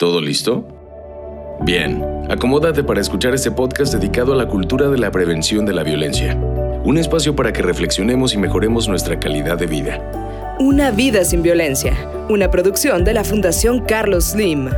¿Todo listo? Bien, acomódate para escuchar este podcast dedicado a la cultura de la prevención de la violencia. Un espacio para que reflexionemos y mejoremos nuestra calidad de vida. Una vida sin violencia. Una producción de la Fundación Carlos Slim.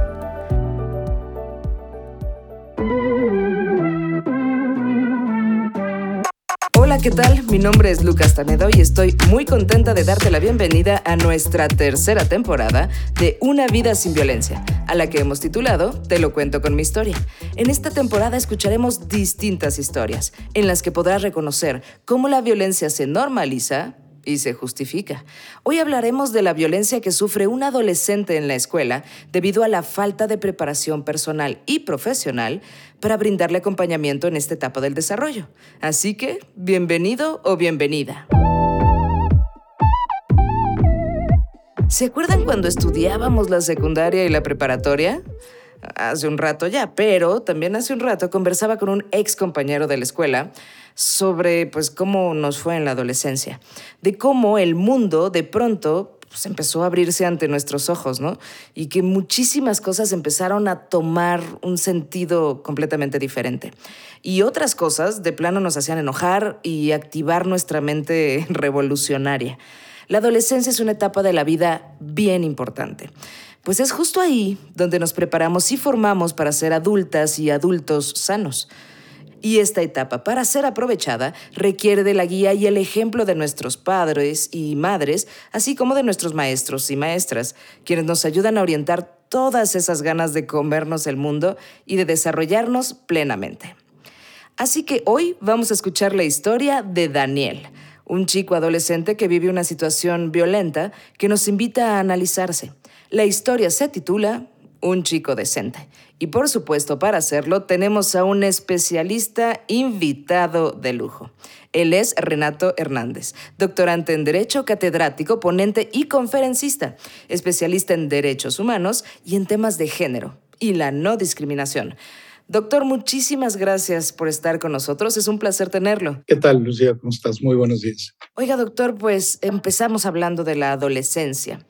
Hola, ¿qué tal? Mi nombre es Lucas Tanedo y estoy muy contenta de darte la bienvenida a nuestra tercera temporada de Una vida sin violencia, a la que hemos titulado Te lo cuento con mi historia. En esta temporada escucharemos distintas historias en las que podrás reconocer cómo la violencia se normaliza y se justifica. Hoy hablaremos de la violencia que sufre un adolescente en la escuela debido a la falta de preparación personal y profesional para brindarle acompañamiento en esta etapa del desarrollo. Así que, bienvenido o bienvenida. ¿Se acuerdan cuando estudiábamos la secundaria y la preparatoria? Hace un rato ya, pero también hace un rato conversaba con un ex compañero de la escuela sobre pues cómo nos fue en la adolescencia, de cómo el mundo de pronto pues, empezó a abrirse ante nuestros ojos, ¿no? Y que muchísimas cosas empezaron a tomar un sentido completamente diferente. Y otras cosas de plano nos hacían enojar y activar nuestra mente revolucionaria. La adolescencia es una etapa de la vida bien importante. Pues es justo ahí donde nos preparamos y formamos para ser adultas y adultos sanos. Y esta etapa, para ser aprovechada, requiere de la guía y el ejemplo de nuestros padres y madres, así como de nuestros maestros y maestras, quienes nos ayudan a orientar todas esas ganas de comernos el mundo y de desarrollarnos plenamente. Así que hoy vamos a escuchar la historia de Daniel, un chico adolescente que vive una situación violenta que nos invita a analizarse. La historia se titula Un chico decente y por supuesto, para hacerlo, tenemos a un especialista invitado de lujo. Él es Renato Hernández, doctorante en Derecho, catedrático, ponente y conferencista, especialista en derechos humanos y en temas de género y la no discriminación. Doctor, muchísimas gracias por estar con nosotros. Es un placer tenerlo. ¿Qué tal, Lucía? ¿Cómo estás? Muy buenos días. Oiga, doctor, pues empezamos hablando de la adolescencia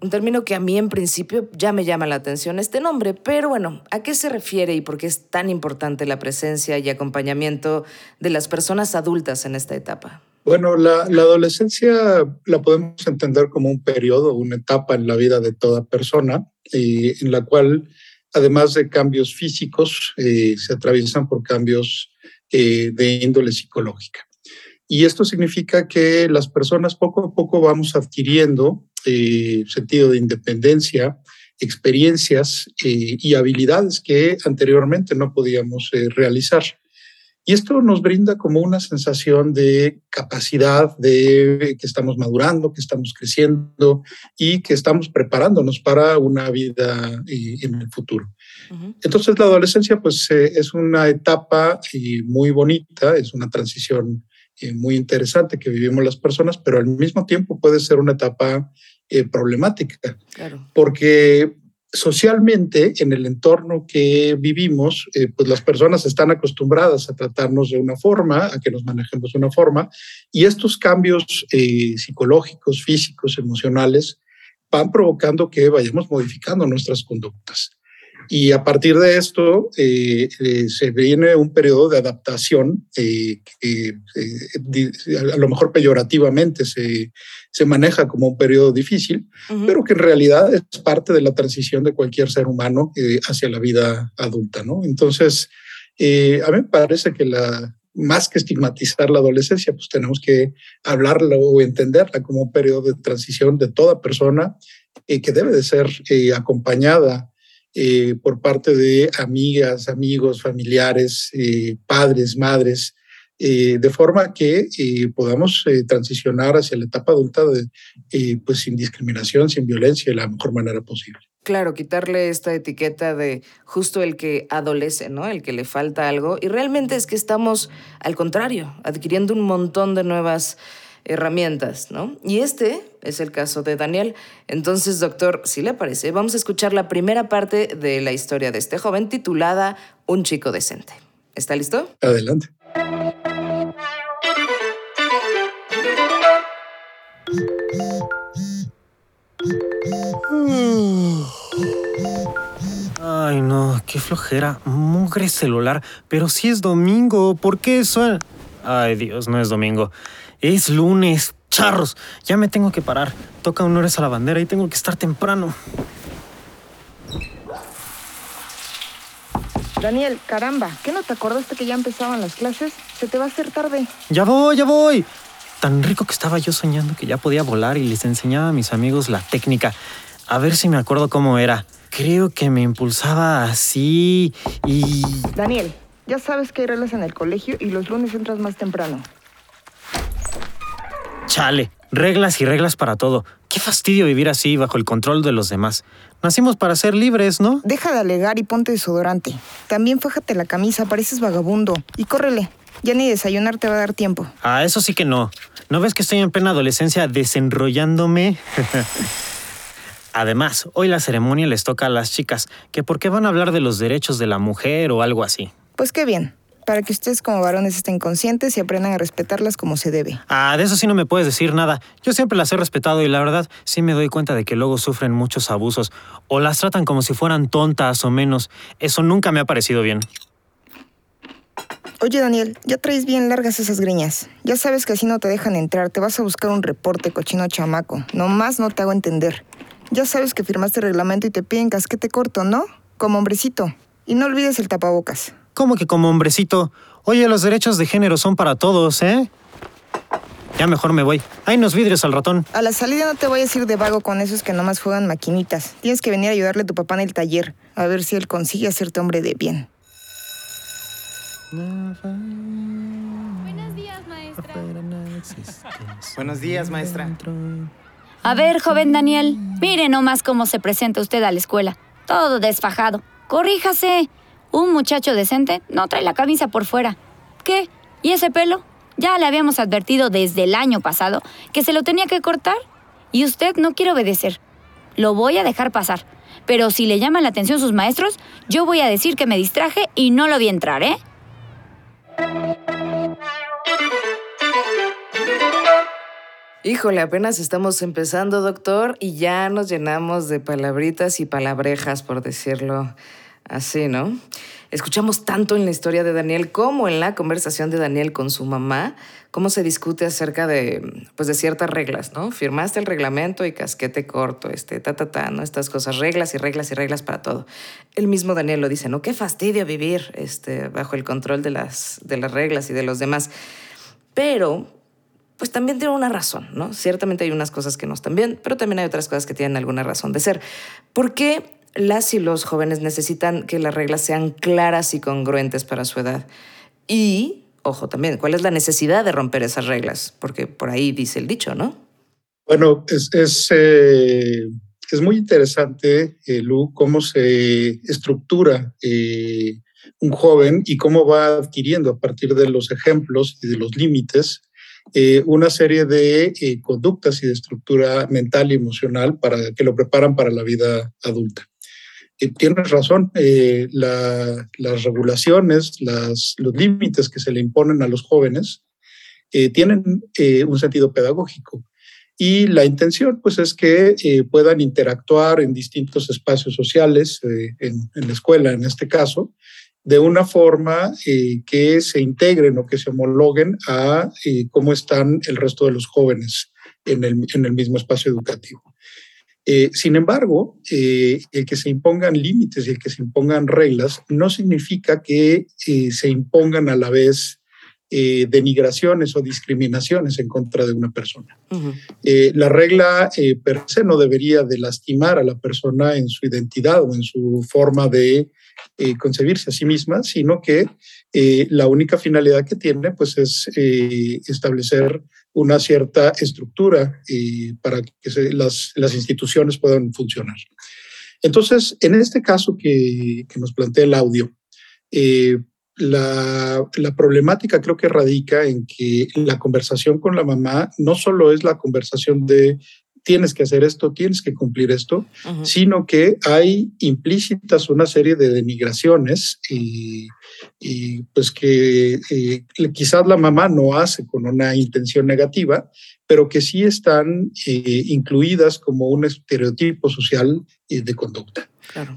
un término que a mí en principio ya me llama la atención este nombre, pero bueno, ¿a qué se refiere y por qué es tan importante la presencia y acompañamiento de las personas adultas en esta etapa? Bueno, la, adolescencia la podemos entender como un periodo, una etapa en la vida de toda persona, y en la cual, además de cambios físicos, eh, se atraviesan por cambios eh, de índole psicológica. Y esto significa que las personas poco a poco vamos adquiriendo eh, sentido de independencia, experiencias eh, y habilidades que anteriormente no podíamos eh, realizar. Y esto nos brinda como una sensación de capacidad, de que estamos madurando, que estamos creciendo y que estamos preparándonos para una vida en el futuro. Entonces la adolescencia pues es una etapa muy bonita, es una transición muy interesante que vivimos las personas, pero al mismo tiempo puede ser una etapa eh, problemática. Porque socialmente, en el entorno que vivimos, eh, pues las personas están acostumbradas a tratarnos de una forma, a que nos manejemos de una forma, y estos cambios eh, psicológicos, físicos, emocionales, van provocando que vayamos modificando nuestras conductas. Y a partir de esto eh, eh, se viene un periodo de adaptación eh, que a lo mejor peyorativamente se, se, maneja como un periodo difícil, pero que en realidad es parte de la transición de cualquier ser humano hacia la vida adulta. ¿no? Entonces, a mí me parece que la, más que estigmatizar la adolescencia, pues tenemos que hablarla o entenderla como un periodo de transición de toda persona que debe de ser acompañada eh, por parte de amigas, amigos, familiares, eh, padres, madres, eh, de forma que podamos transicionar hacia la etapa adulta de, pues sin discriminación, sin violencia, de la mejor manera posible. Claro, quitarle esta etiqueta de justo el que adolece, ¿no? El que le falta algo. Y realmente es que estamos, al contrario, adquiriendo un montón de nuevas herramientas, ¿no? Y este es el caso de Daniel. Entonces, doctor, si le parece, vamos a escuchar la primera parte de la historia de este joven titulada Un chico decente. ¿Está listo? Adelante. Ay, no, qué flojera. Mugre celular. Pero si es domingo, ¿por qué suena? Ay, Dios, no es domingo. Es lunes. Charros, ya me tengo que parar. Toca honores a la bandera y tengo que estar temprano. Daniel, caramba, ¿qué no te acordaste que ya empezaban las clases? Se te va a hacer tarde. Ya voy, ya voy. Tan rico que estaba yo soñando que ya podía volar y les enseñaba a mis amigos la técnica. A ver si me acuerdo cómo era. Creo que me impulsaba así y... Daniel, ya sabes que hay reglas en el colegio y los lunes entras más temprano. Chale, reglas y reglas para todo. Qué fastidio vivir así bajo el control de los demás. Nacimos para ser libres, ¿no? Deja de alegar y ponte desodorante. También fájate la camisa, pareces vagabundo. Y córrele. Ya ni desayunar te va a dar tiempo. Ah, eso sí que no. ¿No ves que estoy en plena adolescencia desenrollándome? Además, hoy la ceremonia les toca a las chicas, que por qué van a hablar de los derechos de la mujer o algo así. Pues qué bien para que ustedes como varones estén conscientes y aprendan a respetarlas como se debe. Ah, de eso sí no me puedes decir nada. Yo siempre las he respetado y la verdad sí me doy cuenta de que luego sufren muchos abusos o las tratan como si fueran tontas o menos. Eso nunca me ha parecido bien. Oye, Daniel, ya traes bien largas esas griñas. Ya sabes que así no te dejan entrar. Te vas a buscar un reporte, cochino chamaco. Nomás no te hago entender. Ya sabes que firmaste el reglamento y te piden casquete corto, ¿no? Como hombrecito. Y no olvides el tapabocas. ¿Cómo que como hombrecito? Oye, los derechos de género son para todos, ¿eh? Ya mejor me voy. Hay unos vidrios al ratón. A la salida no te voy a ir de vago con esos que nomás juegan maquinitas. Tienes que venir a ayudarle a tu papá en el taller, a ver si él consigue hacerte hombre de bien. Buenos días, maestra. Buenos días, maestra. A ver, joven Daniel, mire nomás cómo se presenta usted a la escuela. Todo desfajado. Corríjase. Un muchacho decente no trae la camisa por fuera. ¿Qué? ¿Y ese pelo? Ya le habíamos advertido desde el año pasado que se lo tenía que cortar. Y usted no quiere obedecer. Lo voy a dejar pasar. Pero si le llaman la atención sus maestros, yo voy a decir que me distraje y no lo vi entrar, ¿eh? Híjole, apenas estamos empezando, doctor, y ya nos llenamos de palabritas y palabrejas, por decirlo Así, ¿no? Escuchamos tanto en la historia de Daniel como en la conversación de Daniel con su mamá, cómo se discute acerca de, pues de ciertas reglas, ¿no? Firmaste el reglamento y casquete corto, este, ta, ta, ta, ¿no? Estas cosas, reglas y reglas y reglas para todo. El mismo Daniel lo dice, ¿no? Qué fastidio vivir este, bajo el control de las, de las reglas y de los demás. Pero, pues también tiene una razón, ¿no? Ciertamente hay unas cosas que no están bien, pero también hay otras cosas que tienen alguna razón de ser. ¿Por qué las y los jóvenes necesitan que las reglas sean claras y congruentes para su edad. Y, ojo también, ¿cuál es la necesidad de romper esas reglas? Porque por ahí dice el dicho, ¿no? Bueno, es, es, eh, es muy interesante, eh, Lu, cómo se estructura eh, un joven y cómo va adquiriendo a partir de los ejemplos y de los límites una serie de conductas y de estructura mental y emocional para que lo preparan para la vida adulta tienes razón, eh, las regulaciones, los límites que se le imponen a los jóvenes eh, tienen eh, un sentido pedagógico. Y la intención, pues, es que puedan interactuar en distintos espacios sociales, en, la escuela en este caso, de una forma que se integren o que se homologuen a cómo están el resto de los jóvenes en el mismo espacio educativo. Eh, sin embargo, eh, el que se impongan límites y el que se impongan reglas no significa que eh, se impongan a la vez denigraciones o discriminaciones en contra de una persona. la regla per se no debería de lastimar a la persona en su identidad o en su forma de concebirse a sí misma, sino que la única finalidad que tiene pues, es establecer una cierta estructura para que las, instituciones puedan funcionar. Entonces, en este caso que, que nos plantea el audio, eh, la, la, problemática creo que radica en que la conversación con la mamá no solo es la conversación de tienes que hacer esto, tienes que cumplir esto, sino que hay implícitas una serie de denigraciones y, pues que eh, quizás la mamá no hace con una intención negativa, pero que sí están eh, incluidas como un estereotipo social de conducta.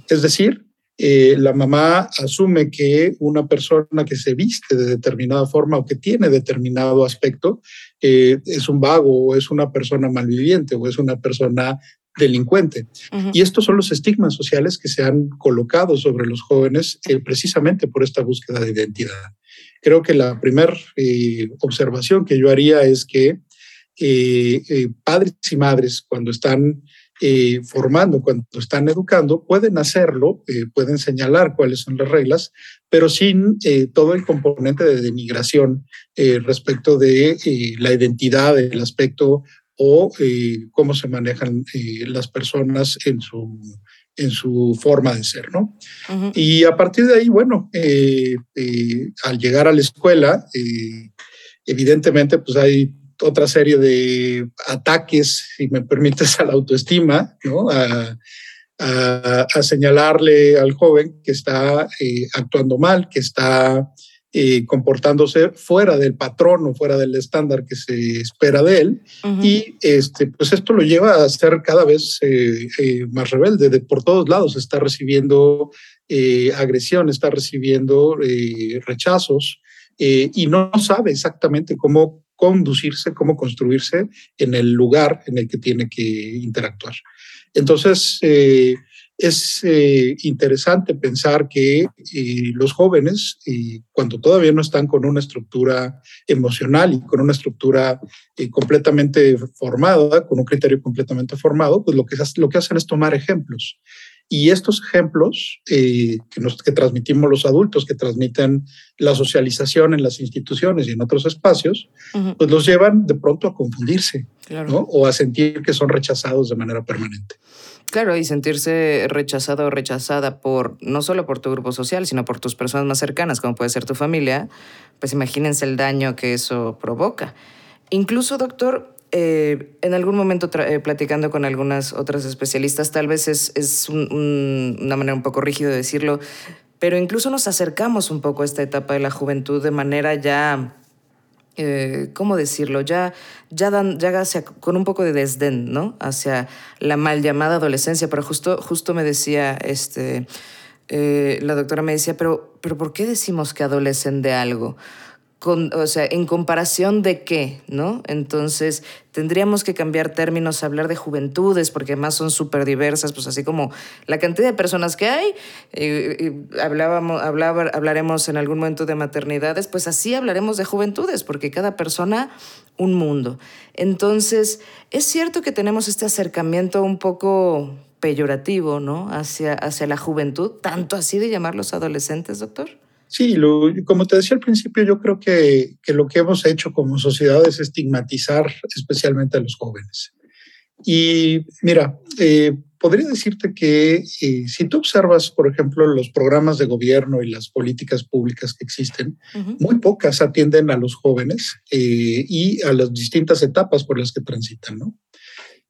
Es decir, eh, la mamá asume que una persona que se viste de determinada forma o que tiene determinado aspecto eh, es un vago o es una persona malviviente o es una persona delincuente. Y estos son los estigmas sociales que se han colocado sobre los jóvenes eh, precisamente por esta búsqueda de identidad. Creo que la primera observación que yo haría es que padres y madres cuando están eh, formando, cuando están educando, pueden hacerlo, eh, pueden señalar cuáles son las reglas, pero sin eh, todo el componente de denigración respecto de la identidad, el aspecto o cómo se manejan las personas en su, en su forma de ser, ¿no? Y a partir de ahí, bueno, al llegar a la escuela, evidentemente, pues hay otra serie de ataques, si me permites, a la autoestima, ¿no? a, señalarle al joven que está eh, actuando mal, que está eh, comportándose fuera del patrón o fuera del estándar que se espera de él. Y este, pues esto lo lleva a ser cada vez eh, más rebelde. De, por todos lados está recibiendo agresión, está recibiendo rechazos y no sabe exactamente cómo conducirse, cómo construirse en el lugar en el que tiene que interactuar. Entonces, eh, es eh, interesante pensar que eh, los jóvenes, cuando todavía no están con una estructura emocional y con una estructura completamente formada, con un criterio completamente formado, pues lo que, lo que hacen es tomar ejemplos. Y estos ejemplos eh, que, nos, que transmitimos los adultos, que transmiten la socialización en las instituciones y en otros espacios, pues los llevan de pronto a confundirse o a sentir que son rechazados de manera permanente. Claro, y sentirse rechazado o rechazada por no solo por tu grupo social, sino por tus personas más cercanas, como puede ser tu familia, pues imagínense el daño que eso provoca. Incluso, doctor, eh, en algún momento eh, platicando con algunas otras especialistas, tal vez es, una manera un poco rígida de decirlo, pero incluso nos acercamos un poco a esta etapa de la juventud de manera ya, eh, ¿cómo decirlo? Ya, ya, ya hacia, con un poco de desdén, ¿no? Hacia la mal llamada adolescencia, pero justo, justo me decía, este, la doctora me decía, pero, pero ¿por qué decimos que adolecen de algo? O sea, en comparación de qué, ¿no? Entonces, tendríamos que cambiar términos, hablar de juventudes, porque además son súper diversas, pues así como la cantidad de personas que hay, y, hablábamos, hablaremos en algún momento de maternidades, pues así hablaremos de juventudes, porque cada persona un mundo. Entonces, es cierto que tenemos este acercamiento un poco peyorativo, ¿no? Hacia, hacia la juventud, tanto así de llamarlos adolescentes, doctor. Sí, como te decía al principio, yo creo que, lo que hemos hecho como sociedad es estigmatizar especialmente a los jóvenes. Y mira, eh, podría decirte que eh, si tú observas, por ejemplo, los programas de gobierno y las políticas públicas que existen, muy pocas atienden a los jóvenes eh, y a las distintas etapas por las que transitan, ¿no?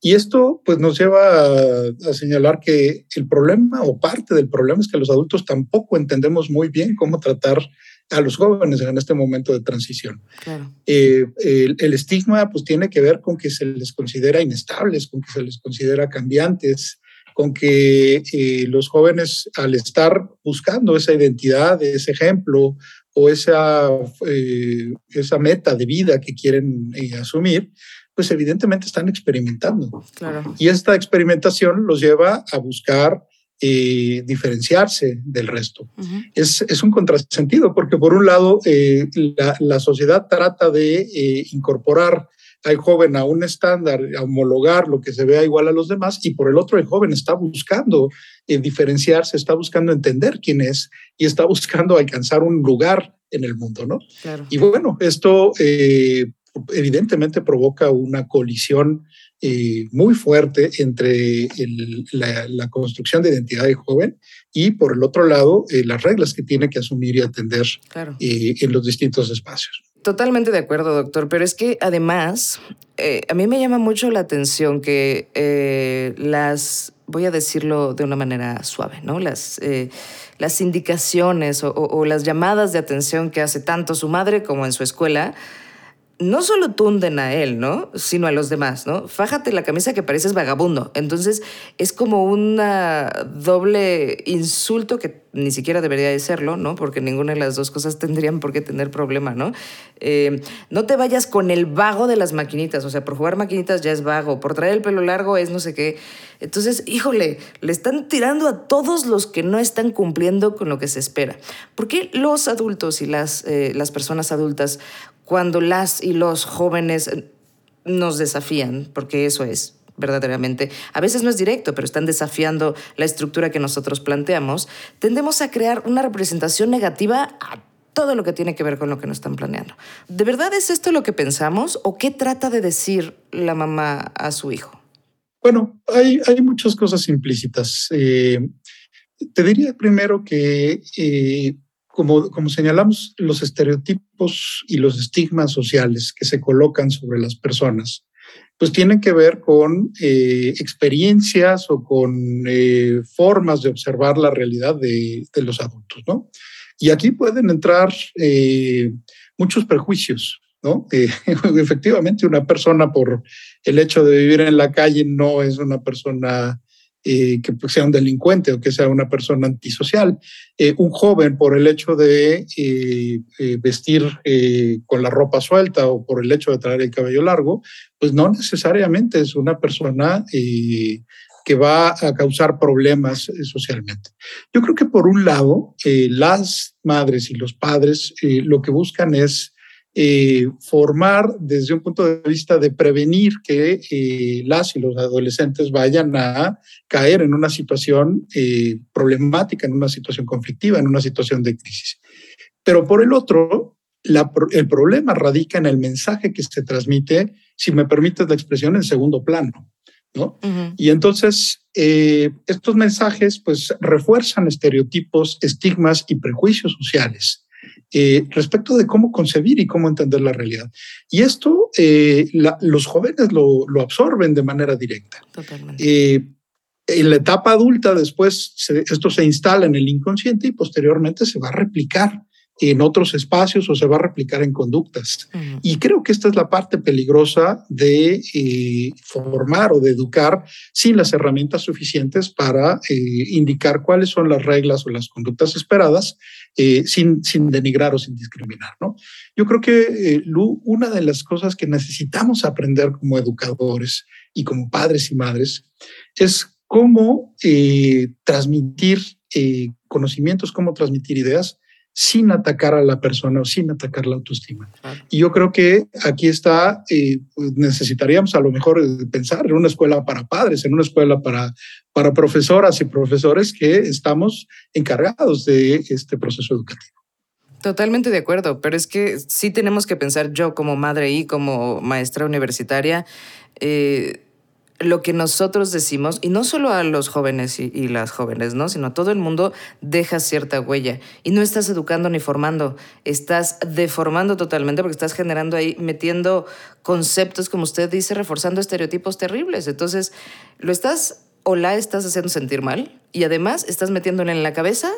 Y esto pues nos lleva a, señalar que el problema o parte del problema es que los adultos tampoco entendemos muy bien cómo tratar a los jóvenes en este momento de transición. Eh, el, estigma pues tiene que ver con que se les considera inestables, con que se les considera cambiantes, con que eh, los jóvenes al estar buscando esa identidad, ese ejemplo o esa, eh, esa meta de vida que quieren asumir, pues evidentemente están experimentando. Y esta experimentación los lleva a buscar eh, diferenciarse del resto. es, es, un contrasentido porque por un lado eh, la, sociedad trata de eh, incorporar al joven a un estándar, a homologar lo que se vea igual a los demás, y por el otro el joven está buscando diferenciarse, está buscando entender quién es y está buscando alcanzar un lugar en el mundo, ¿no? Y bueno, esto evidentemente provoca una colisión eh, muy fuerte entre la, construcción de identidad del joven y, por el otro lado, eh, las reglas que tiene que asumir y atender eh, en los distintos espacios. Totalmente de acuerdo, doctor, pero es que además a mí me llama mucho la atención que las, voy a decirlo de una manera suave, ¿no? Las, las indicaciones o las llamadas de atención que hace tanto su madre como en su escuela, no solo tunden a él, ¿no? Sino a los demás, ¿no? Fájate la camisa que pareces vagabundo. Entonces es como una doble insulto que ni siquiera debería de serlo, ¿no? Porque ninguna de las dos cosas tendrían por qué tener problema, ¿no? Eh, no te vayas con el vago de las maquinitas, o sea, por jugar maquinitas ya es vago, por traer el pelo largo es no sé qué. Entonces, híjole, le están tirando a todos los que no están cumpliendo con lo que se espera. ¿Por qué los adultos y las, eh, las personas adultas cuando las y los jóvenes nos desafían, porque eso es verdaderamente, a veces no es directo, pero están desafiando la estructura que nosotros planteamos, tendemos a crear una representación negativa a todo lo que tiene que ver con lo que nos están planeando. ¿De verdad es esto lo que pensamos o qué trata de decir la mamá a su hijo? Bueno, hay, hay muchas cosas implícitas. Eh, te diría primero que eh, como, señalamos, los estereotipos y los estigmas sociales que se colocan sobre las personas, pues tienen que ver con eh, experiencias o con eh, formas de observar la realidad de, los adultos, ¿no? Y aquí pueden entrar eh, muchos prejuicios, ¿no? efectivamente, una persona por el hecho de vivir en la calle no es una persona eh, que pues, sea un delincuente o que sea una persona antisocial. Eh, un joven por el hecho de eh, vestir con la ropa suelta o por el hecho de traer el cabello largo, pues no necesariamente es una persona que va a causar problemas socialmente. Yo creo que por un lado, las madres y los padres lo que buscan es eh, formar desde un punto de vista de prevenir que eh, las y los adolescentes vayan a caer en una situación eh, problemática, en una situación conflictiva, en una situación de crisis. Pero por el otro, el problema radica en el mensaje que se transmite, si me permites la expresión, en segundo plano. ¿no? Y entonces estos mensajes pues refuerzan estereotipos, estigmas y prejuicios sociales eh, respecto de cómo concebir y cómo entender la realidad. Y esto eh, los jóvenes lo, absorben de manera directa. Eh, en la etapa adulta, después esto se instala en el inconsciente y posteriormente se va a replicar en otros espacios o se va a replicar en conductas. Y creo que esta es la parte peligrosa de eh, formar o de educar sin las herramientas suficientes para eh, indicar cuáles son las reglas o las conductas esperadas eh, sin, sin denigrar o sin discriminar. ¿no? Yo creo que, Lu, una de las cosas que necesitamos aprender como educadores y como padres y madres es cómo transmitir conocimientos, cómo transmitir ideas sin atacar a la persona o sin atacar la autoestima. Y yo creo que aquí está, eh, pues, necesitaríamos a lo mejor eh, pensar en una escuela para padres, en una escuela para, para profesoras y profesores que estamos encargados de este proceso educativo. Totalmente de acuerdo, pero es que sí tenemos que pensar yo como madre y como maestra universitaria. Eh, lo que nosotros decimos, y no solo a los jóvenes y, las jóvenes, ¿no? sino a todo el mundo, deja cierta huella. Y no estás educando ni formando, estás deformando totalmente porque estás generando ahí, metiendo conceptos, como usted dice, reforzando estereotipos terribles. Entonces, lo estás o la estás haciendo sentir mal y además estás metiéndole en la cabeza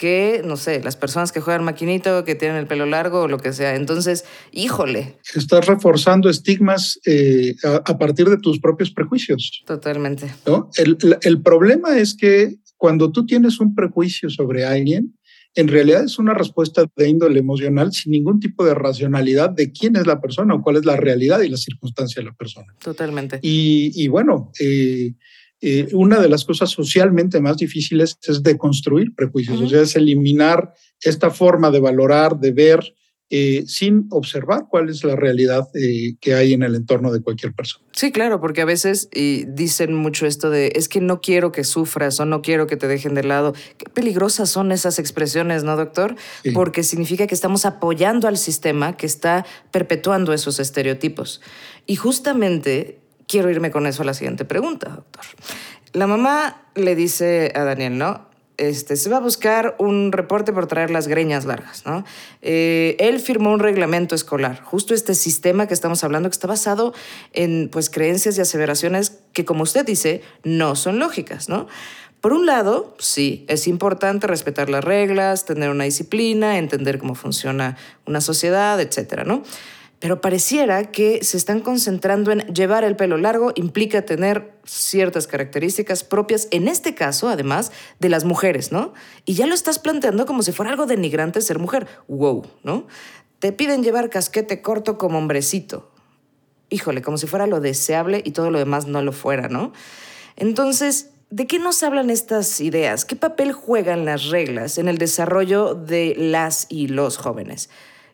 que, no sé, las personas que juegan maquinito, que tienen el pelo largo o lo que sea. Entonces, híjole. Estás reforzando estigmas eh, a, partir de tus propios prejuicios. Totalmente. ¿no? El, el problema es que cuando tú tienes un prejuicio sobre alguien, en realidad es una respuesta de índole emocional sin ningún tipo de racionalidad de quién es la persona o cuál es la realidad y la circunstancia de la persona. Totalmente. Y, y bueno, eh, eh, una de las cosas socialmente más difíciles es deconstruir prejuicios, o sea, es eliminar esta forma de valorar, de ver, eh, sin observar cuál es la realidad eh, que hay en el entorno de cualquier persona. Sí, claro, porque a veces y dicen mucho esto de es que no quiero que sufras o no quiero que te dejen de lado. Qué peligrosas son esas expresiones, ¿no, doctor? Porque significa que estamos apoyando al sistema que está perpetuando esos estereotipos. Y justamente quiero irme con eso a la siguiente pregunta, doctor. La mamá le dice a Daniel, ¿no? Este, se va a buscar un reporte por traer las greñas largas, ¿no? Eh, él firmó un reglamento escolar, justo este sistema que estamos hablando, que está basado en pues, creencias y aseveraciones que, como usted dice, no son lógicas, ¿no? Por un lado, sí, es importante respetar las reglas, tener una disciplina, entender cómo funciona una sociedad, etcétera, ¿no? Pero pareciera que se están concentrando en llevar el pelo largo implica tener ciertas características propias, en este caso, además, de las mujeres, ¿no? Y ya lo estás planteando como si fuera algo denigrante ser mujer. Wow, ¿no? Te piden llevar casquete corto como hombrecito. Híjole, como si fuera lo deseable y todo lo demás no lo fuera, ¿no? Entonces, ¿de qué nos hablan estas ideas? ¿Qué papel juegan las reglas en el desarrollo de las y los jóvenes?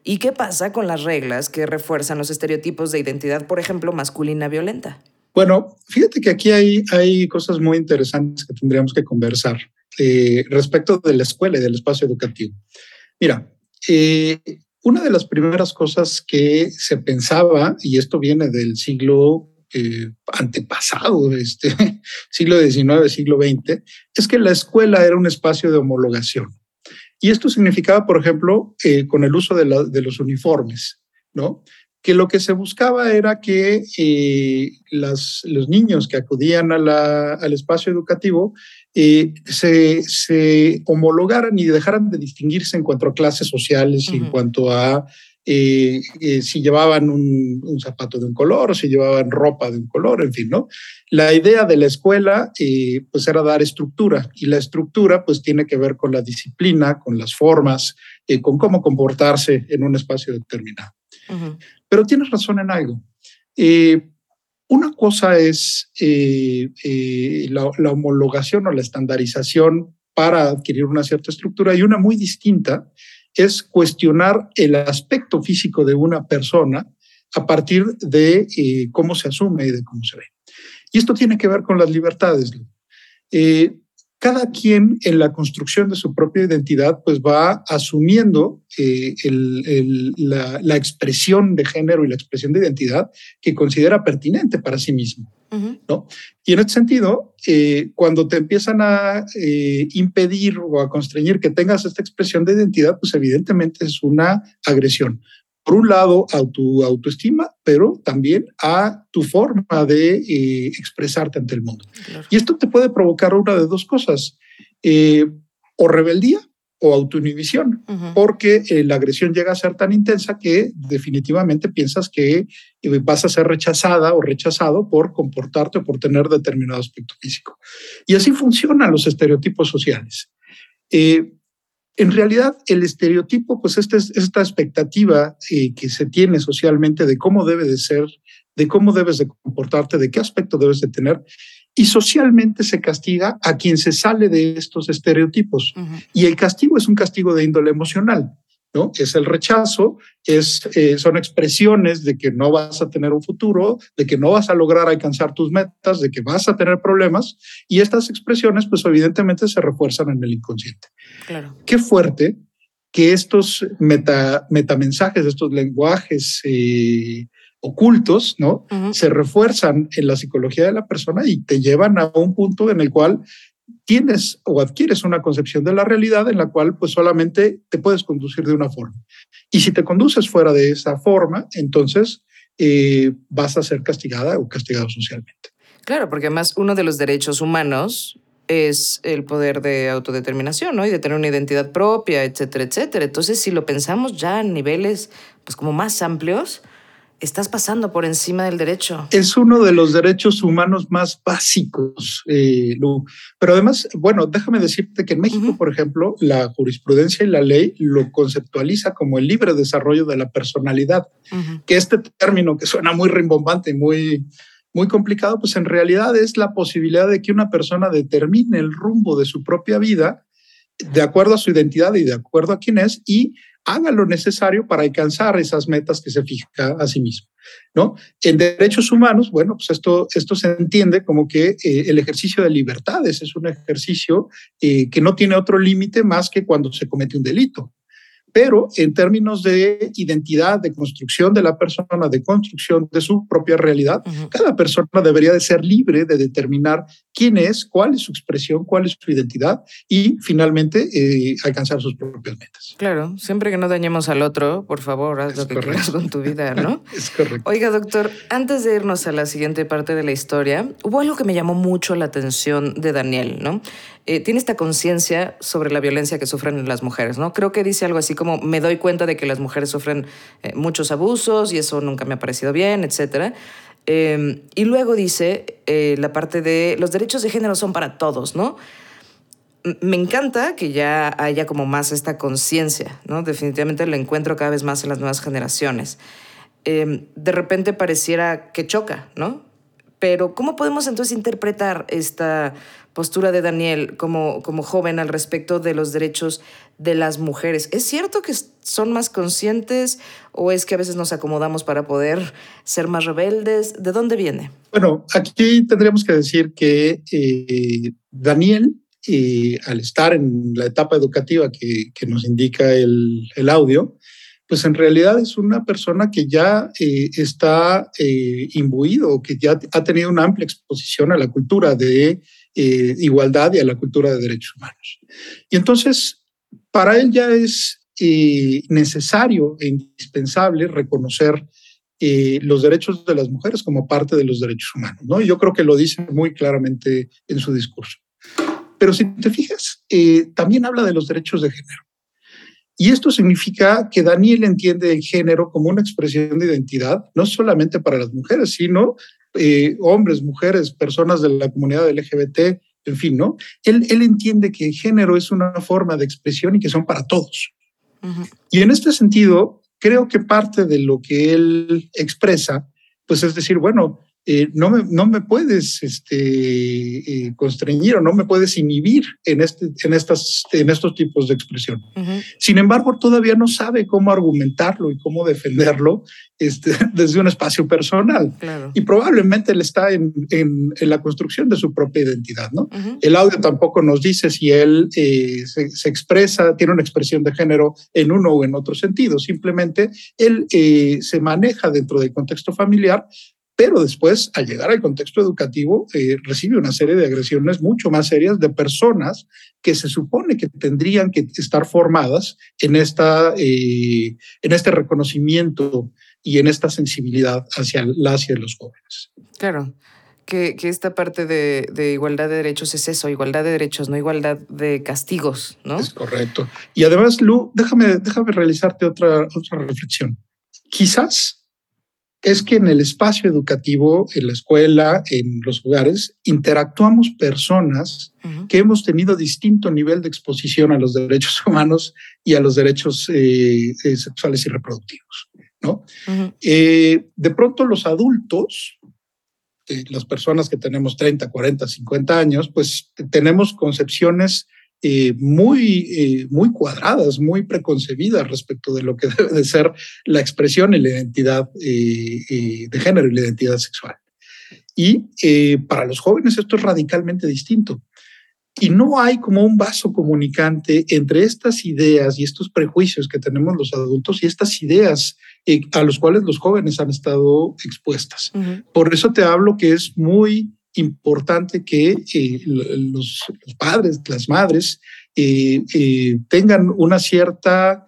¿Y qué pasa con las reglas que refuerzan los estereotipos de identidad, por ejemplo, masculina violenta? Bueno, fíjate que aquí hay, hay cosas muy interesantes que tendríamos que conversar eh, respecto de la escuela y del espacio educativo. Mira, eh, una de las primeras cosas que se pensaba, y esto viene del siglo eh, antepasado, este siglo XIX, siglo XX, es que la escuela era un espacio de homologación. Y esto significaba, por ejemplo, eh, con el uso de, los uniformes, ¿no? Que lo que se buscaba era que eh, los niños que acudían al espacio educativo eh, se, homologaran y dejaran de distinguirse en cuanto a clases sociales y en cuanto a eh, eh, si llevaban un, zapato de un color si llevaban ropa de un color, en fin, ¿no? La idea de la escuela, eh, pues era dar estructura y la estructura, pues tiene que ver con la disciplina, con las formas, con cómo comportarse en un espacio determinado. Pero tienes razón en algo. una cosa es la, la homologación o la estandarización para adquirir una cierta estructura y una muy distinta es cuestionar el aspecto físico de una persona a partir de eh, cómo se asume y de cómo se ve. Y esto tiene que ver con las libertades. Eh, cada quien en la construcción de su propia identidad pues va asumiendo eh, la, la, expresión de género y la expresión de identidad que considera pertinente para sí mismo. ¿no? Y en este sentido, eh, cuando te empiezan a eh, impedir o a constreñir que tengas esta expresión de identidad, pues evidentemente es una agresión. Por un lado, a tu autoestima, pero también a tu forma de eh, expresarte ante el mundo. Y esto te puede provocar una de dos cosas, o rebeldía o autoinhibición, porque eh, la agresión llega a ser tan intensa que definitivamente piensas que eh, vas a ser rechazada o rechazado por comportarte o por tener determinado aspecto físico. Y así funcionan los estereotipos sociales. Eh, en realidad, el estereotipo, pues esta, esta expectativa que se tiene socialmente de cómo debe de ser, de cómo debes de comportarte, de qué aspecto debes de tener, y socialmente se castiga a quien se sale de estos estereotipos. Y el castigo es un castigo de índole emocional, ¿no? Es el rechazo, es, eh, son expresiones de que no vas a tener un futuro, de que no vas a lograr alcanzar tus metas, de que vas a tener problemas. Y estas expresiones, pues evidentemente se refuerzan en el inconsciente. Claro. Qué fuerte que estos meta, metamensajes, estos lenguajes eh, ocultos, ¿no? Se refuerzan en la psicología de la persona y te llevan a un punto en el cual tienes o adquieres una concepción de la realidad en la cual pues solamente te puedes conducir de una forma. Y si te conduces fuera de esa forma, entonces eh, vas a ser castigada o castigado socialmente. Claro, porque además uno de los derechos humanos es el poder de autodeterminación, ¿no? Y de tener una identidad propia, etcétera, etcétera. Entonces, si lo pensamos ya a niveles, pues como más amplios, estás pasando por encima del derecho. Es uno de los derechos humanos más básicos, eh, Lu. Pero además, bueno, déjame decirte que en México, por ejemplo, la jurisprudencia y la ley lo conceptualiza como el libre desarrollo de la personalidad, que este término que suena muy rimbombante y muy, muy complicado, pues en realidad es la posibilidad de que una persona determine el rumbo de su propia vida de acuerdo a su identidad y de acuerdo a quién es y haga lo necesario para alcanzar esas metas que se fija a sí mismo. ¿no? En derechos humanos, bueno, pues esto, esto se entiende como que eh, el ejercicio de libertades es un ejercicio eh, que no tiene otro límite más que cuando se comete un delito pero en términos de identidad, de construcción de la persona, de construcción de su propia realidad, cada persona debería de ser libre de determinar quién es, cuál es su expresión, cuál es su identidad y finalmente eh, alcanzar sus propias metas. Claro, siempre que no dañemos al otro, por favor, haz lo que quieras con tu vida, ¿no? es correcto. Oiga, doctor, antes de irnos a la siguiente parte de la historia, hubo algo que me llamó mucho la atención de Daniel, ¿no? eh, tiene esta conciencia sobre la violencia que sufren las mujeres, ¿no? Creo que dice algo así como, me doy cuenta de que las mujeres sufren eh, muchos abusos y eso nunca me ha parecido bien, etc. Em, y luego dice eh, la parte de los derechos de género son para todos, ¿no? me encanta que ya haya como más esta conciencia, ¿no? Definitivamente lo encuentro cada vez más en las nuevas generaciones. Em, de repente pareciera que choca, ¿no? Pero ¿cómo podemos entonces interpretar esta postura de Daniel como, como joven al respecto de los derechos de las mujeres? ¿Es cierto que son más conscientes o es que a veces nos acomodamos para poder ser más rebeldes? ¿De dónde viene? Bueno, aquí tendríamos que decir que eh, Daniel, eh, al estar en la etapa educativa que, que nos indica el, el audio, pues en realidad es una persona que ya eh, está eh, imbuido, que ya ha tenido una amplia exposición a la cultura de eh, igualdad y a la cultura de derechos humanos. Y entonces, para él ya es necesario e indispensable reconocer los derechos de las mujeres como parte de los derechos humanos. ¿no? Y yo creo que lo dice muy claramente en su discurso. Pero si te fijas, también habla de los derechos de género. Y esto significa que Daniel entiende el género como una expresión de identidad, no solamente para las mujeres, sino eh, hombres, mujeres, personas de la comunidad LGBT, en fin, ¿no? Él, él entiende que el género es una forma de expresión y que son para todos. Y en este sentido, creo que parte de lo que él expresa, pues es decir, bueno, eh, no, me, no me puedes este, eh, constreñir o no me puedes inhibir en, este, en, estas, en estos tipos de expresión. Sin embargo, todavía no sabe cómo argumentarlo y cómo defenderlo este, desde un espacio personal. Y probablemente él está en, en, la construcción de su propia identidad. ¿no? El audio tampoco nos dice si él eh, se, se, expresa, tiene una expresión de género en uno o en otro sentido. Simplemente él se maneja dentro del contexto familiar pero después, al llegar al contexto educativo, eh, recibe una serie de agresiones mucho más serias de personas que se supone que tendrían que estar formadas en, esta, eh, en este reconocimiento y en esta sensibilidad hacia las y los jóvenes. Claro. Que, que, esta parte de, de, igualdad de derechos es eso, igualdad de derechos, no igualdad de castigos, ¿no? Es correcto. Y además, Lu, déjame, déjame realizarte otra, otra reflexión. Quizás es que en el espacio educativo, en la escuela, en los hogares, interactuamos personas que hemos tenido distinto nivel de exposición a los derechos humanos y a los derechos eh, eh, sexuales y reproductivos. ¿no? Eh, de pronto los adultos, las personas que tenemos 30, 40, 50 años, pues tenemos concepciones eh, muy, eh, muy cuadradas, muy preconcebidas respecto de lo que debe de ser la expresión y la identidad eh, de género y la identidad sexual. Y para los jóvenes esto es radicalmente distinto. Y no hay como un vaso comunicante entre estas ideas y estos prejuicios que tenemos los adultos y estas ideas a los cuales los jóvenes han estado expuestas. Por eso te hablo que es muy importante que eh, los, padres, las madres, eh, eh, tengan una cierta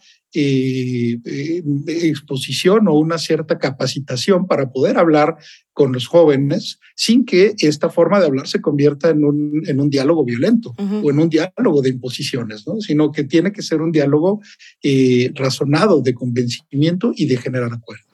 exposición o una cierta capacitación para poder hablar con los jóvenes sin que esta forma de hablar se convierta en un, en un diálogo violento o en un diálogo de imposiciones, ¿no? sino que tiene que ser un diálogo razonado de convencimiento y de generar acuerdos.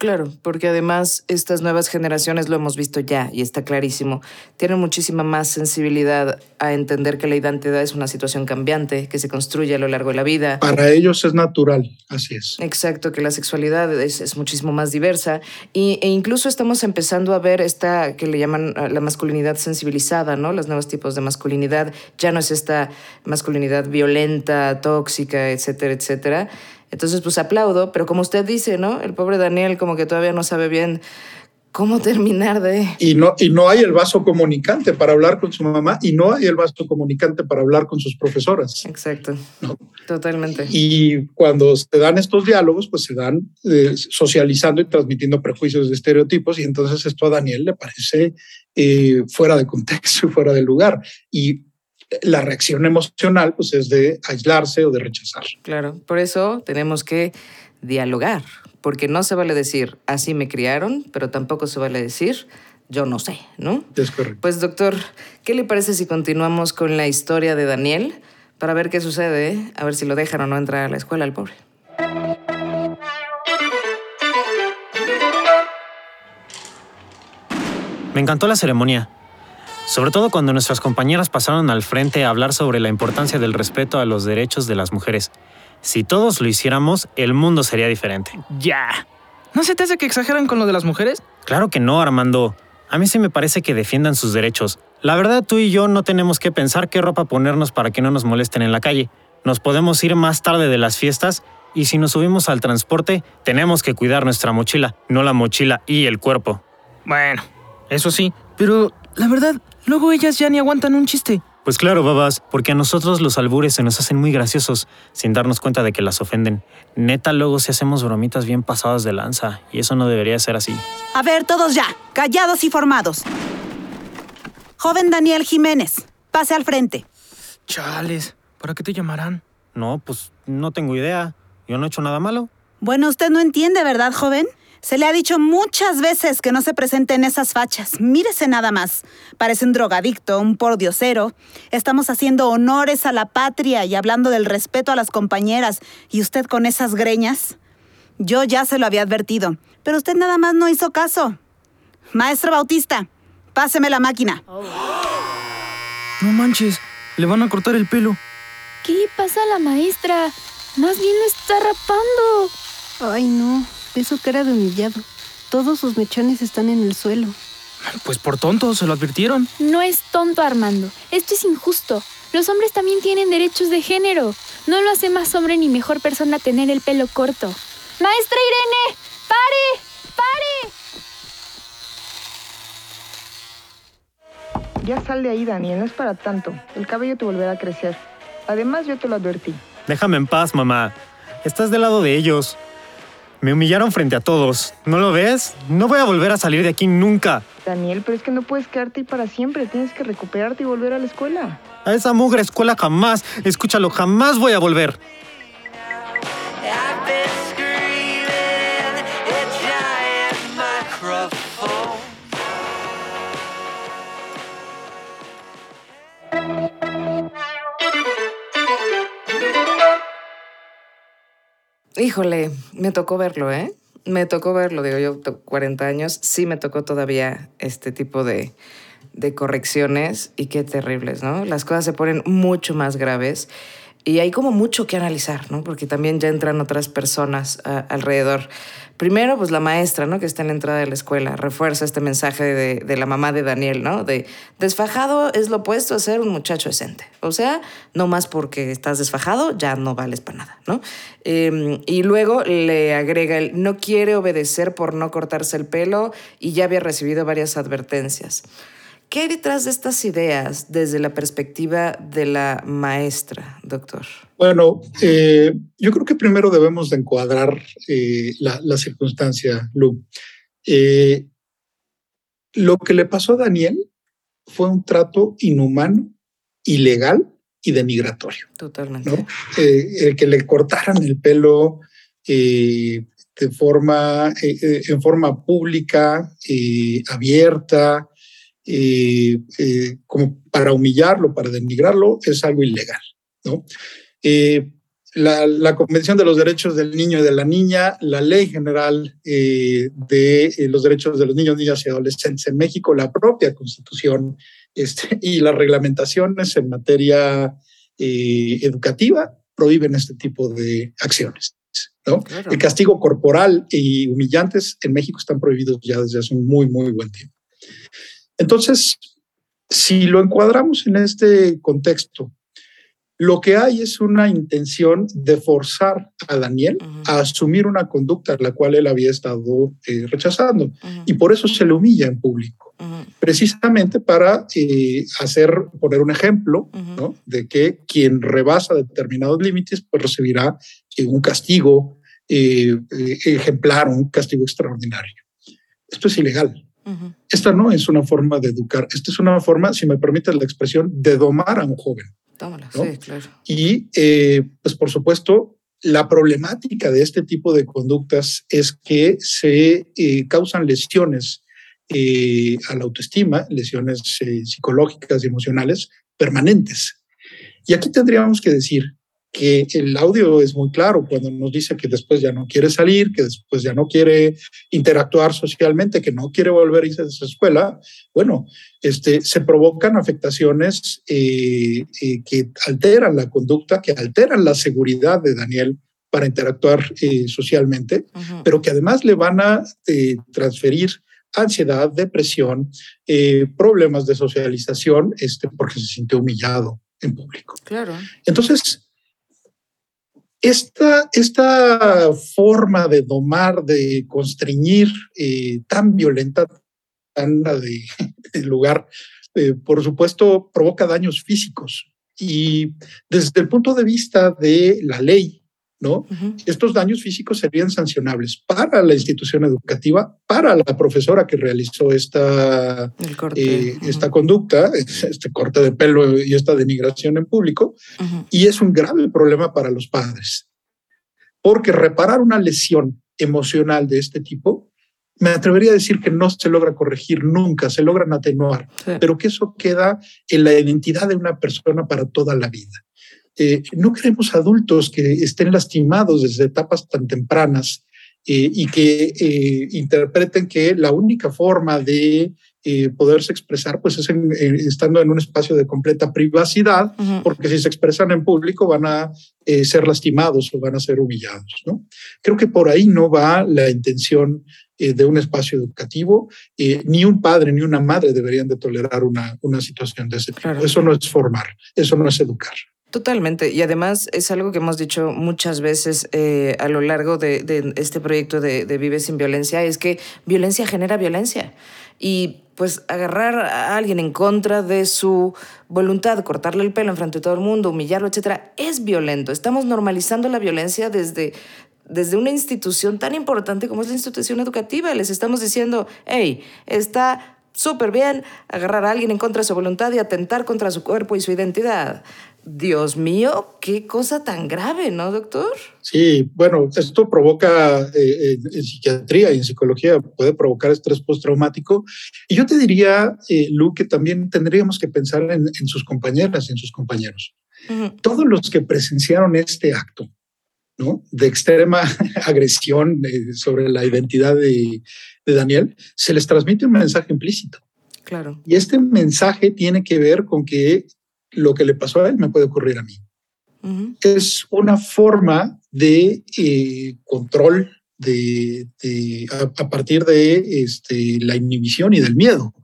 Claro, porque además estas nuevas generaciones lo hemos visto ya y está clarísimo, tienen muchísima más sensibilidad a entender que la identidad es una situación cambiante que se construye a lo largo de la vida. Para ellos es natural, así es. Exacto, que la sexualidad es, muchísimo más diversa y, e incluso estamos empezando a ver esta que le llaman ah, la masculinidad sensibilizada, ¿no? Los nuevos tipos de masculinidad, ya no es esta masculinidad violenta, tóxica, etcétera, etcétera entonces, pues aplaudo, pero como usted dice, ¿no? El pobre Daniel como que todavía no sabe bien cómo terminar de... Y no, y no hay el vaso comunicante para hablar con su mamá y no hay el vaso comunicante para hablar con sus profesoras. Exacto. Totalmente. Y cuando se dan estos diálogos, pues se dan eh, socializando y transmitiendo prejuicios de estereotipos y entonces esto a Daniel le parece eh, fuera de contexto y fuera de lugar. Y la reacción emocional pues es de aislarse o de rechazar. Claro, por eso tenemos que dialogar, porque no se vale decir así me criaron, pero tampoco se vale decir yo no sé, ¿no? Es correcto. Pues doctor, ¿qué le parece si continuamos con la historia de Daniel para ver qué sucede? A ver si lo dejan o no entrar a la escuela al pobre. Me encantó la ceremonia. Sobre todo cuando nuestras compañeras pasaron al frente a hablar sobre la importancia del respeto a los derechos de las mujeres. Si todos lo hiciéramos, el mundo sería diferente. Ya. ¿No se te hace que exageran con lo de las mujeres? Claro que no, Armando. A mí sí me parece que defiendan sus derechos. La verdad, tú y yo no tenemos que pensar qué ropa ponernos para que no nos molesten en la calle. Nos podemos ir más tarde de las fiestas y si nos subimos al transporte, tenemos que cuidar nuestra mochila, no la mochila y el cuerpo. Bueno, eso sí, pero la verdad, luego ellas ya ni aguantan un chiste. Pues claro, babas, porque a nosotros los albures se nos hacen muy graciosos, sin darnos cuenta de que las ofenden. Neta, luego si hacemos bromitas bien pasadas de lanza, y eso no debería ser así. A ver, todos ya, callados y formados. Joven Daniel Jiménez, pase al frente. Chales, ¿para qué te llamarán? No, pues no tengo idea. Yo no he hecho nada malo. Bueno, usted no entiende, ¿verdad, joven? Se le ha dicho muchas veces que no se presente en esas fachas. Mírese nada más. Parece un drogadicto, un pordiosero. Estamos haciendo honores a la patria y hablando del respeto a las compañeras. ¿Y usted con esas greñas? Yo ya se lo había advertido, pero usted nada más no hizo caso. Maestro Bautista, páseme la máquina. No manches, le van a cortar el pelo. ¿Qué le pasa a la maestra? Más bien lo está rapando. Ay, no. Eso cara de humillado. Todos sus mechones están en el suelo. Pues por tonto, se lo advirtieron. No es tonto, Armando. Esto es injusto. Los hombres también tienen derechos de género. No lo hace más hombre ni mejor persona tener el pelo corto. Maestra Irene, pare, pare. Ya sal de ahí, Daniel, no es para tanto. El cabello te volverá a crecer. Además, yo te lo advertí. Déjame en paz, mamá. Estás del lado de ellos. Me humillaron frente a todos. ¿No lo ves? No voy a volver a salir de aquí nunca. Daniel, pero es que no puedes quedarte ahí para siempre. Tienes que recuperarte y volver a la escuela. A esa mugre escuela jamás. Escúchalo, jamás voy a volver. Híjole, me tocó verlo, ¿eh? Me tocó verlo, digo yo, 40 años, sí me tocó todavía este tipo de, de correcciones y qué terribles, ¿no? Las cosas se ponen mucho más graves y hay como mucho que analizar, ¿no? Porque también ya entran otras personas a, alrededor. Primero, pues la maestra, ¿no? Que está en la entrada de la escuela, refuerza este mensaje de, la mamá de Daniel, ¿no? De desfajado es lo opuesto a ser un muchacho decente. O sea, no más porque estás desfajado, ya no vales para nada, ¿no? Eh, y luego le agrega el no quiere obedecer por no cortarse el pelo y ya había recibido varias advertencias. ¿Qué hay detrás de estas ideas desde la perspectiva de la maestra, doctor? Bueno, eh, yo creo que primero debemos de encuadrar eh, la, la, circunstancia, Lu. Eh, lo que le pasó a Daniel fue un trato inhumano, ilegal y denigratorio. Totalmente. ¿no? el que le cortaran el pelo de forma, en forma pública, abierta, eh, eh, como para humillarlo, para denigrarlo, es algo ilegal. ¿no? Eh, la, la, Convención de los Derechos del Niño y de la Niña, la Ley General de los Derechos de los Niños, Niñas y Adolescentes en México, la propia Constitución este, y las reglamentaciones en materia educativa prohíben este tipo de acciones. ¿no? Claro. El castigo corporal y humillantes en México están prohibidos ya desde hace un muy, muy buen tiempo. Entonces, si lo encuadramos en este contexto, lo que hay es una intención de forzar a Daniel uh -huh. a asumir una conducta la cual él había estado eh, rechazando uh -huh. y por eso se le humilla en público, uh -huh. precisamente para eh, hacer, poner un ejemplo ¿no? de que quien rebasa determinados límites pues recibirá eh, un castigo ejemplar, un castigo extraordinario. Esto es ilegal. Esta no es una forma de educar, esta es una forma, si me permite la expresión, de domar a un joven. Tómala, ¿no? sí, claro. Y, eh, pues por supuesto, la problemática de este tipo de conductas es que se eh, causan lesiones eh, a la autoestima, lesiones psicológicas y emocionales permanentes. Y aquí tendríamos que decir que el audio es muy claro cuando nos dice que después ya no quiere salir, que después ya no quiere interactuar socialmente, que no quiere volver a irse a esa escuela. Bueno, este, se provocan afectaciones eh, eh, que alteran la conducta, que alteran la seguridad de Daniel para interactuar eh, socialmente, pero que además le van a transferir ansiedad, depresión, problemas de socialización, este, porque se sintió humillado en público. Claro. Entonces, esta, esta forma de domar, de constreñir eh, tan violenta, tan de, lugar, eh, por supuesto, provoca daños físicos. Y desde el punto de vista de la ley, ¿no? Estos daños físicos serían sancionables para la institución educativa, para la profesora que realizó esta, eh, esta conducta, este corte de pelo y esta denigración en público, y es un grave problema para los padres, porque reparar una lesión emocional de este tipo, me atrevería a decir que no se logra corregir nunca, se logran atenuar, pero que eso queda en la identidad de una persona para toda la vida. Eh, no queremos adultos que estén lastimados desde etapas tan tempranas eh, y que eh, interpreten que la única forma de poderse expresar pues es estando en un espacio de completa privacidad, porque si se expresan en público van a ser lastimados o van a ser humillados. ¿no? Creo que por ahí no va la intención de un espacio educativo. ni un padre ni una madre deberían de tolerar una, una situación de ese tipo. Eso no es formar, eso no es educar. Totalmente. Y además es algo que hemos dicho muchas veces eh, a lo largo de, este proyecto de, Vive sin Violencia, es que violencia genera violencia. Y pues agarrar a alguien en contra de su voluntad, cortarle el pelo enfrente de todo el mundo, humillarlo, etcétera, es violento. Estamos normalizando la violencia desde, desde una institución tan importante como es la institución educativa. Les estamos diciendo, hey, está súper bien agarrar a alguien en contra de su voluntad y atentar contra su cuerpo y su identidad. Dios mío, qué cosa tan grave, ¿no, doctor? Sí, bueno, esto provoca eh, en psiquiatría y en psicología, puede provocar estrés postraumático. Y yo te diría, eh, Lu, que también tendríamos que pensar en, sus compañeras y en sus compañeros. Todos los que presenciaron este acto, ¿no? De extrema agresión eh, sobre la identidad de, de Daniel, se les transmite un mensaje implícito. Claro. Y este mensaje tiene que ver con que lo que le pasó a él me puede ocurrir a mí. Es una forma de eh, control de, a, partir de este, la inhibición y del miedo.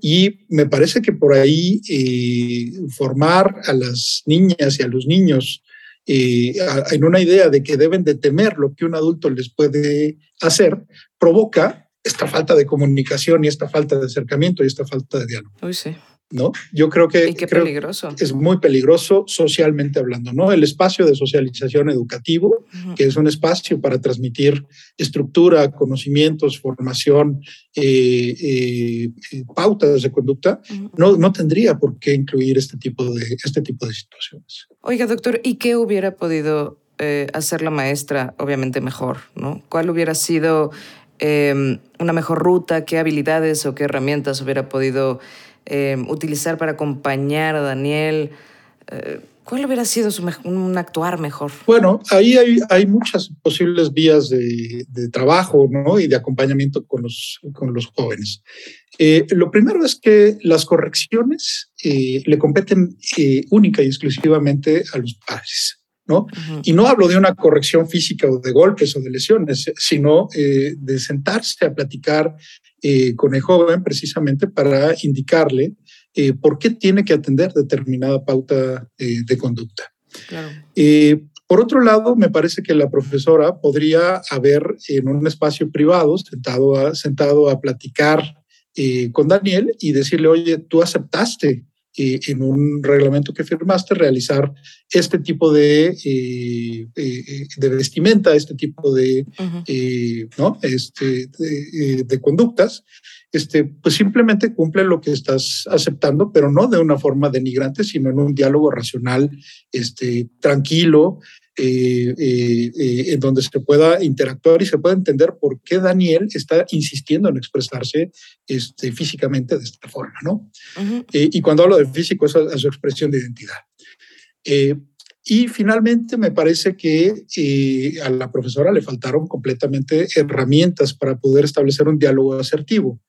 Y me parece que por ahí eh, formar a las niñas y a los niños eh, en una idea de que deben de temer lo que un adulto les puede hacer, provoca esta falta de comunicación y esta falta de acercamiento y esta falta de diálogo. Uy, sí. ¿No? Yo creo que peligroso. es muy peligroso socialmente hablando, ¿no? El espacio de socialización educativo, que es un espacio para transmitir estructura, conocimientos, formación, eh, eh, eh, pautas de conducta, no, no tendría por qué incluir este tipo de, este tipo de situaciones. Oiga, doctor, ¿y qué hubiera podido hacer la maestra, obviamente mejor, ¿no? ¿Cuál hubiera sido una mejor ruta? ¿Qué habilidades o qué herramientas hubiera podido Em, utilizar para acompañar a Daniel? Eh, ¿Cuál hubiera sido su un actuar mejor? Bueno, ahí hay, hay muchas posibles vías de, trabajo ¿no? y de acompañamiento con los, con los jóvenes. Eh, lo primero es que las correcciones eh, le competen única y exclusivamente a los padres. ¿no? Y no hablo de una corrección física o de golpes o de lesiones, sino de sentarse a platicar eh, con el joven precisamente para indicarle eh, por qué tiene que atender determinada pauta eh, de conducta. por otro lado, me parece que la profesora podría haber en un espacio privado sentado a, sentado a platicar con Daniel y decirle, oye, tú aceptaste en un reglamento que firmaste realizar este tipo de, de vestimenta, este tipo de, ¿no? este, de, conductas, este, pues simplemente cumple lo que estás aceptando, pero no de una forma denigrante, sino en un diálogo racional, este, tranquilo, eh, eh, eh, en donde se pueda interactuar y se pueda entender por qué Daniel está insistiendo en expresarse este, físicamente de esta forma, ¿no? y cuando hablo de físico es a, su expresión de identidad. y finalmente me parece que a la profesora le faltaron completamente herramientas para poder establecer un diálogo asertivo.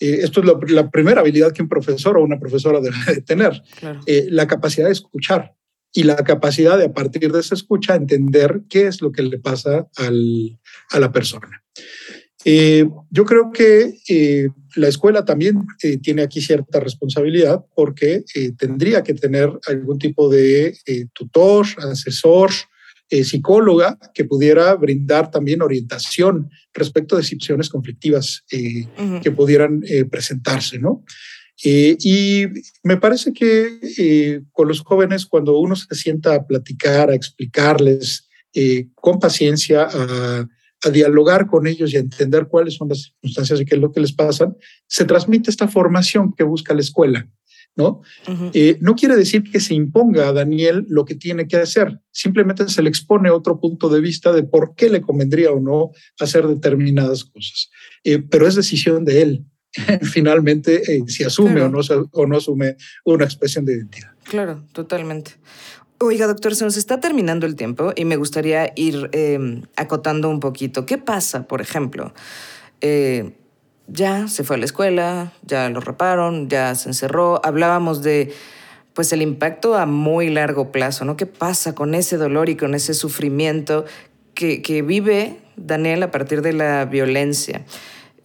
esto es la primera habilidad que un profesor o una profesora debe de tener, la capacidad de escuchar y la capacidad de a partir de esa escucha entender qué es lo que le pasa al, a la persona. Eh, yo creo que eh, la escuela también eh, tiene aquí cierta responsabilidad porque tendría que tener algún tipo de tutor, asesor, psicóloga que pudiera brindar también orientación respecto de situaciones conflictivas que pudieran presentarse, ¿no? Eh, y me parece que eh, con los jóvenes, cuando uno se sienta a platicar, a explicarles eh, con paciencia, a, dialogar con ellos y a entender cuáles son las circunstancias y qué es lo que les pasa, se transmite esta formación que busca la escuela. ¿no? no quiere decir que se imponga a Daniel lo que tiene que hacer, simplemente se le expone otro punto de vista de por qué le convendría o no hacer determinadas cosas, pero es decisión de él. finalmente eh, si asume o, no, o no asume una expresión de identidad. Claro, totalmente. Oiga, doctor, se nos está terminando el tiempo y me gustaría ir em, acotando un poquito. ¿Qué pasa, por ejemplo? Eh, ya se fue a la escuela, ya lo reparon, ya se encerró. Hablábamos de pues el impacto a muy largo plazo, ¿no? ¿Qué pasa con ese dolor y con ese sufrimiento que, que vive Daniel a partir de la violencia?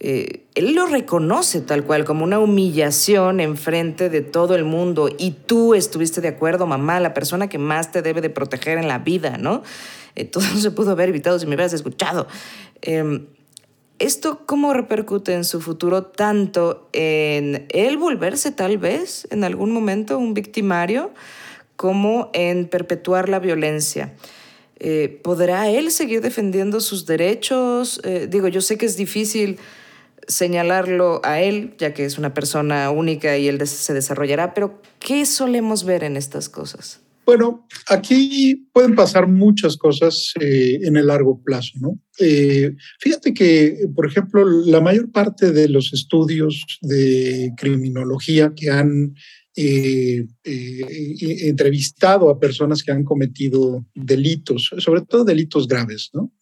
Eh, él lo reconoce tal cual como una humillación en frente de todo el mundo y tú estuviste de acuerdo, mamá, la persona que más te debe de proteger en la vida, ¿no? Eh, todo se pudo haber evitado si me hubieras escuchado. Em, ¿Esto cómo repercute en su futuro tanto en él volverse tal vez en algún momento un victimario como en perpetuar la violencia? Eh, ¿Podrá él seguir defendiendo sus derechos? digo, yo sé que es difícil señalarlo a él, ya que es una persona única y él se desarrollará, pero ¿qué solemos ver en estas cosas? Bueno, aquí pueden pasar muchas cosas eh, en el largo plazo, ¿no? Eh, fíjate que, por ejemplo, la mayor parte de los estudios de criminología que han eh, entrevistado a personas que han cometido delitos, sobre todo delitos graves, ¿no?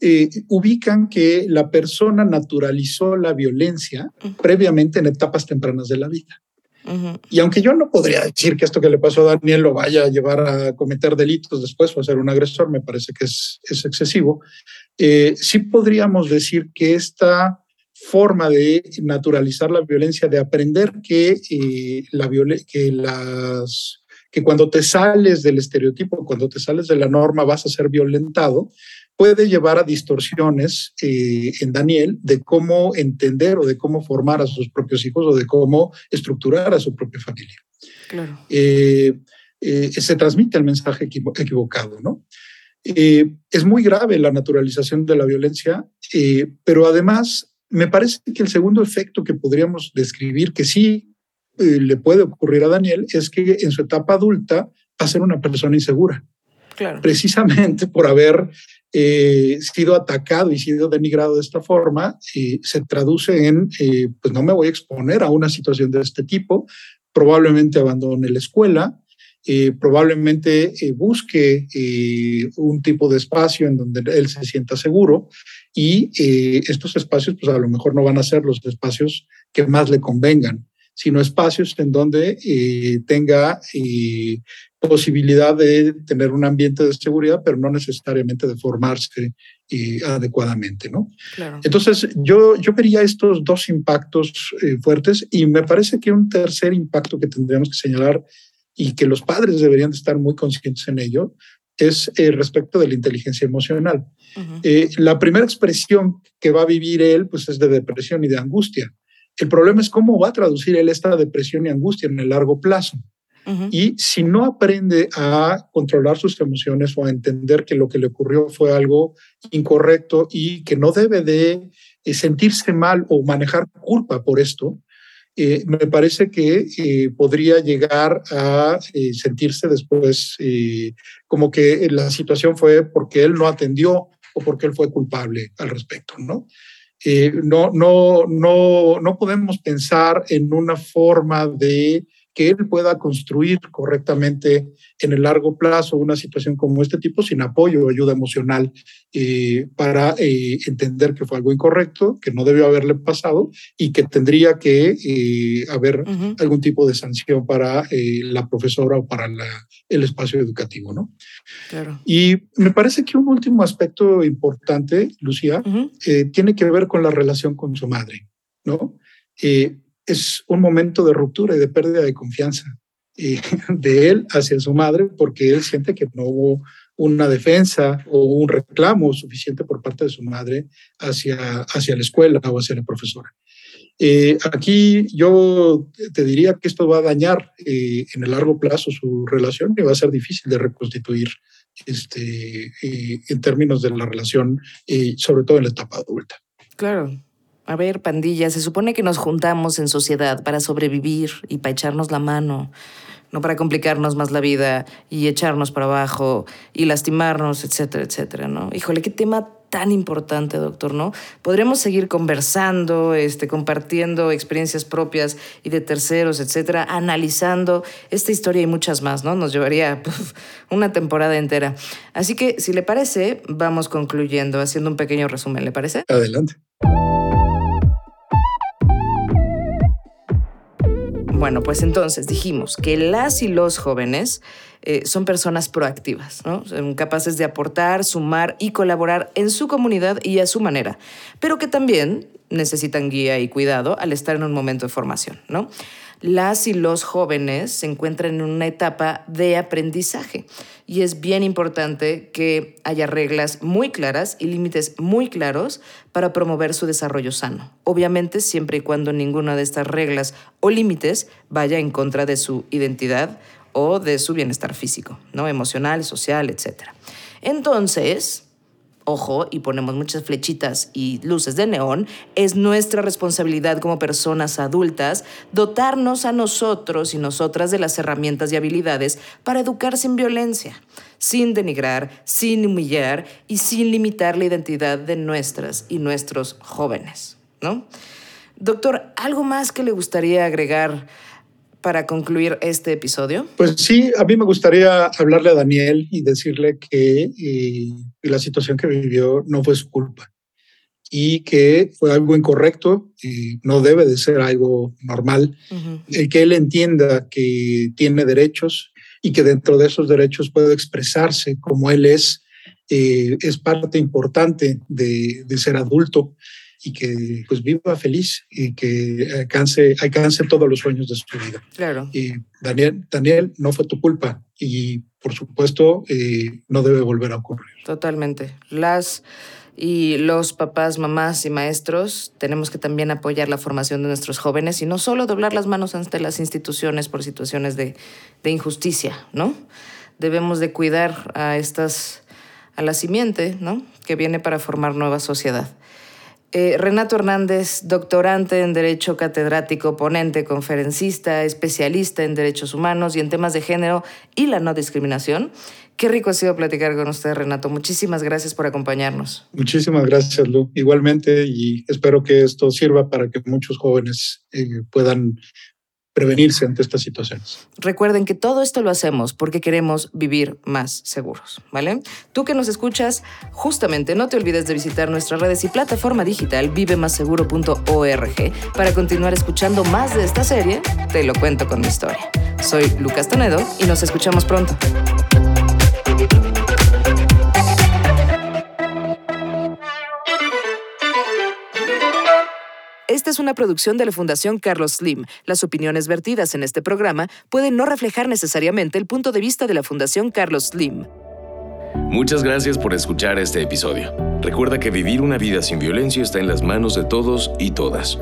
Eh, ubican que la persona naturalizó la violencia previamente en etapas tempranas de la vida. Y aunque yo no podría decir que esto que le pasó a Daniel lo vaya a llevar a cometer delitos después o a ser un agresor, me parece que es, es excesivo, eh, sí podríamos decir que esta forma de naturalizar la violencia, de aprender que, eh, la que las que cuando te sales del estereotipo, cuando te sales de la norma vas a ser violentado, puede llevar a distorsiones eh, en Daniel de cómo entender o de cómo formar a sus propios hijos o de cómo estructurar a su propia familia. Eh, eh, se transmite el mensaje equivocado, ¿no? es muy grave la naturalización de la violencia, pero además me parece que el segundo efecto que podríamos describir que sí le puede ocurrir a Daniel es que en su etapa adulta va a ser una persona insegura. Precisamente por haber eh, sido atacado y sido denigrado de esta forma, eh, se traduce en, eh, pues no me voy a exponer a una situación de este tipo, probablemente abandone la escuela, probablemente busque un tipo de espacio en donde él se sienta seguro y estos espacios pues a lo mejor no van a ser los espacios que más le convengan sino espacios en donde tenga posibilidad de tener un ambiente de seguridad, pero no necesariamente de formarse eh, adecuadamente, ¿no? Entonces, yo, yo vería estos dos impactos eh, fuertes y me parece que un tercer impacto que tendríamos que señalar y que los padres deberían estar muy conscientes en ello es eh, respecto de la inteligencia emocional. la primera expresión que va a vivir él pues es de depresión y de angustia. El problema es cómo va a traducir él esta depresión y angustia en el largo plazo. Y si no aprende a controlar sus emociones o a entender que lo que le ocurrió fue algo incorrecto y que no debe de eh, sentirse mal o manejar culpa por esto, eh, me parece que eh, podría llegar a eh, sentirse después como que la situación fue porque él no atendió o porque él fue culpable al respecto, ¿no? no, no, no, no podemos pensar en una forma de que él pueda construir correctamente en el largo plazo una situación como este tipo sin apoyo o ayuda emocional eh, para eh, entender que fue algo incorrecto, que no debió haberle pasado y que tendría que eh, haber algún tipo de sanción para la profesora o para el espacio educativo, ¿no? Claro. Y me parece que un último aspecto importante, Lucía, tiene que ver con la relación con su madre, ¿no? Es un momento de ruptura y de pérdida de confianza de él hacia su madre porque él siente que no hubo una defensa o un reclamo suficiente por parte de su madre hacia, hacia la escuela o hacia la profesora. Eh, aquí yo te diría que esto va a dañar eh, en el largo plazo su relación y va a ser difícil de reconstituir este, eh, en términos de la relación, sobre todo en la etapa adulta. Claro, a ver, pandilla, se supone que nos juntamos en sociedad para sobrevivir y para echarnos la mano, no para complicarnos más la vida y echarnos para abajo y lastimarnos, etcétera, etcétera, ¿no? Híjole, qué tema tan importante, doctor, ¿no? Podríamos seguir conversando, este, compartiendo experiencias propias y de terceros, etcétera, analizando esta historia y muchas más, ¿no? Nos llevaría una temporada entera. Así que, si le parece, vamos concluyendo, haciendo un pequeño resumen, ¿le parece? Adelante. Bueno, pues entonces dijimos que las y los jóvenes eh, son personas proactivas, capaces de aportar, sumar y colaborar en su comunidad y a su manera, pero que también necesitan guía y cuidado al estar en un momento de formación, las y los jóvenes se encuentran en una etapa de aprendizaje y es bien importante que haya reglas muy claras y límites muy claros para promover su desarrollo sano. Obviamente siempre y cuando ninguna de estas reglas o límites vaya en contra de su identidad o de su bienestar físico, ¿no? emocional, social, etc. Entonces, ojo, y ponemos muchas flechitas y luces de neón, es nuestra responsabilidad como personas adultas dotarnos a nosotros y nosotras de las herramientas y habilidades para educar sin violencia, sin denigrar, sin humillar y sin limitar la identidad de nuestras y nuestros jóvenes, ¿no? Doctor, ¿algo más que le gustaría agregar para concluir este episodio? Pues sí, a mí me gustaría hablarle a Daniel y decirle que eh, la situación que vivió no fue su culpa y que fue algo incorrecto, y no debe de ser algo normal, el que él entienda que tiene derechos y que dentro de esos derechos puede expresarse como él es, eh, es parte importante de, de ser adulto y que pues viva feliz y que alcance, alcance todos los sueños de su vida. Claro. Y Daniel, Daniel, no fue tu culpa y por supuesto eh, no debe volver a ocurrir. Totalmente. Las y los papás, mamás y maestros tenemos que también apoyar la formación de nuestros jóvenes y no solo doblar las manos ante las instituciones por situaciones de, de injusticia, ¿no? Debemos de cuidar a estas a la simiente, ¿no? Que viene para formar nueva sociedad. Eh, Renato Hernández, doctorante en Derecho catedrático, ponente, conferencista, especialista en derechos humanos y en temas de género y la no discriminación. Qué rico ha sido platicar con usted, Renato. Muchísimas gracias por acompañarnos. Muchísimas gracias, Lu. Igualmente, y espero que esto sirva para que muchos jóvenes eh, puedan prevenirse ante estas situaciones. Recuerden que todo esto lo hacemos porque queremos vivir más seguros, ¿vale? Tú que nos escuchas, justamente no te olvides de visitar nuestras redes y plataforma digital vivemaseguro.org para continuar escuchando más de esta serie, Te lo cuento con mi historia. Soy Lucas Tonedo y nos escuchamos pronto. Esta es una producción de la Fundación Carlos Slim. Las opiniones vertidas en este programa pueden no reflejar necesariamente el punto de vista de la Fundación Carlos Slim. Muchas gracias por escuchar este episodio. Recuerda que vivir una vida sin violencia está en las manos de todos y todas.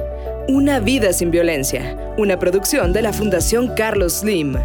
Una vida sin violencia, una producción de la Fundación Carlos Slim.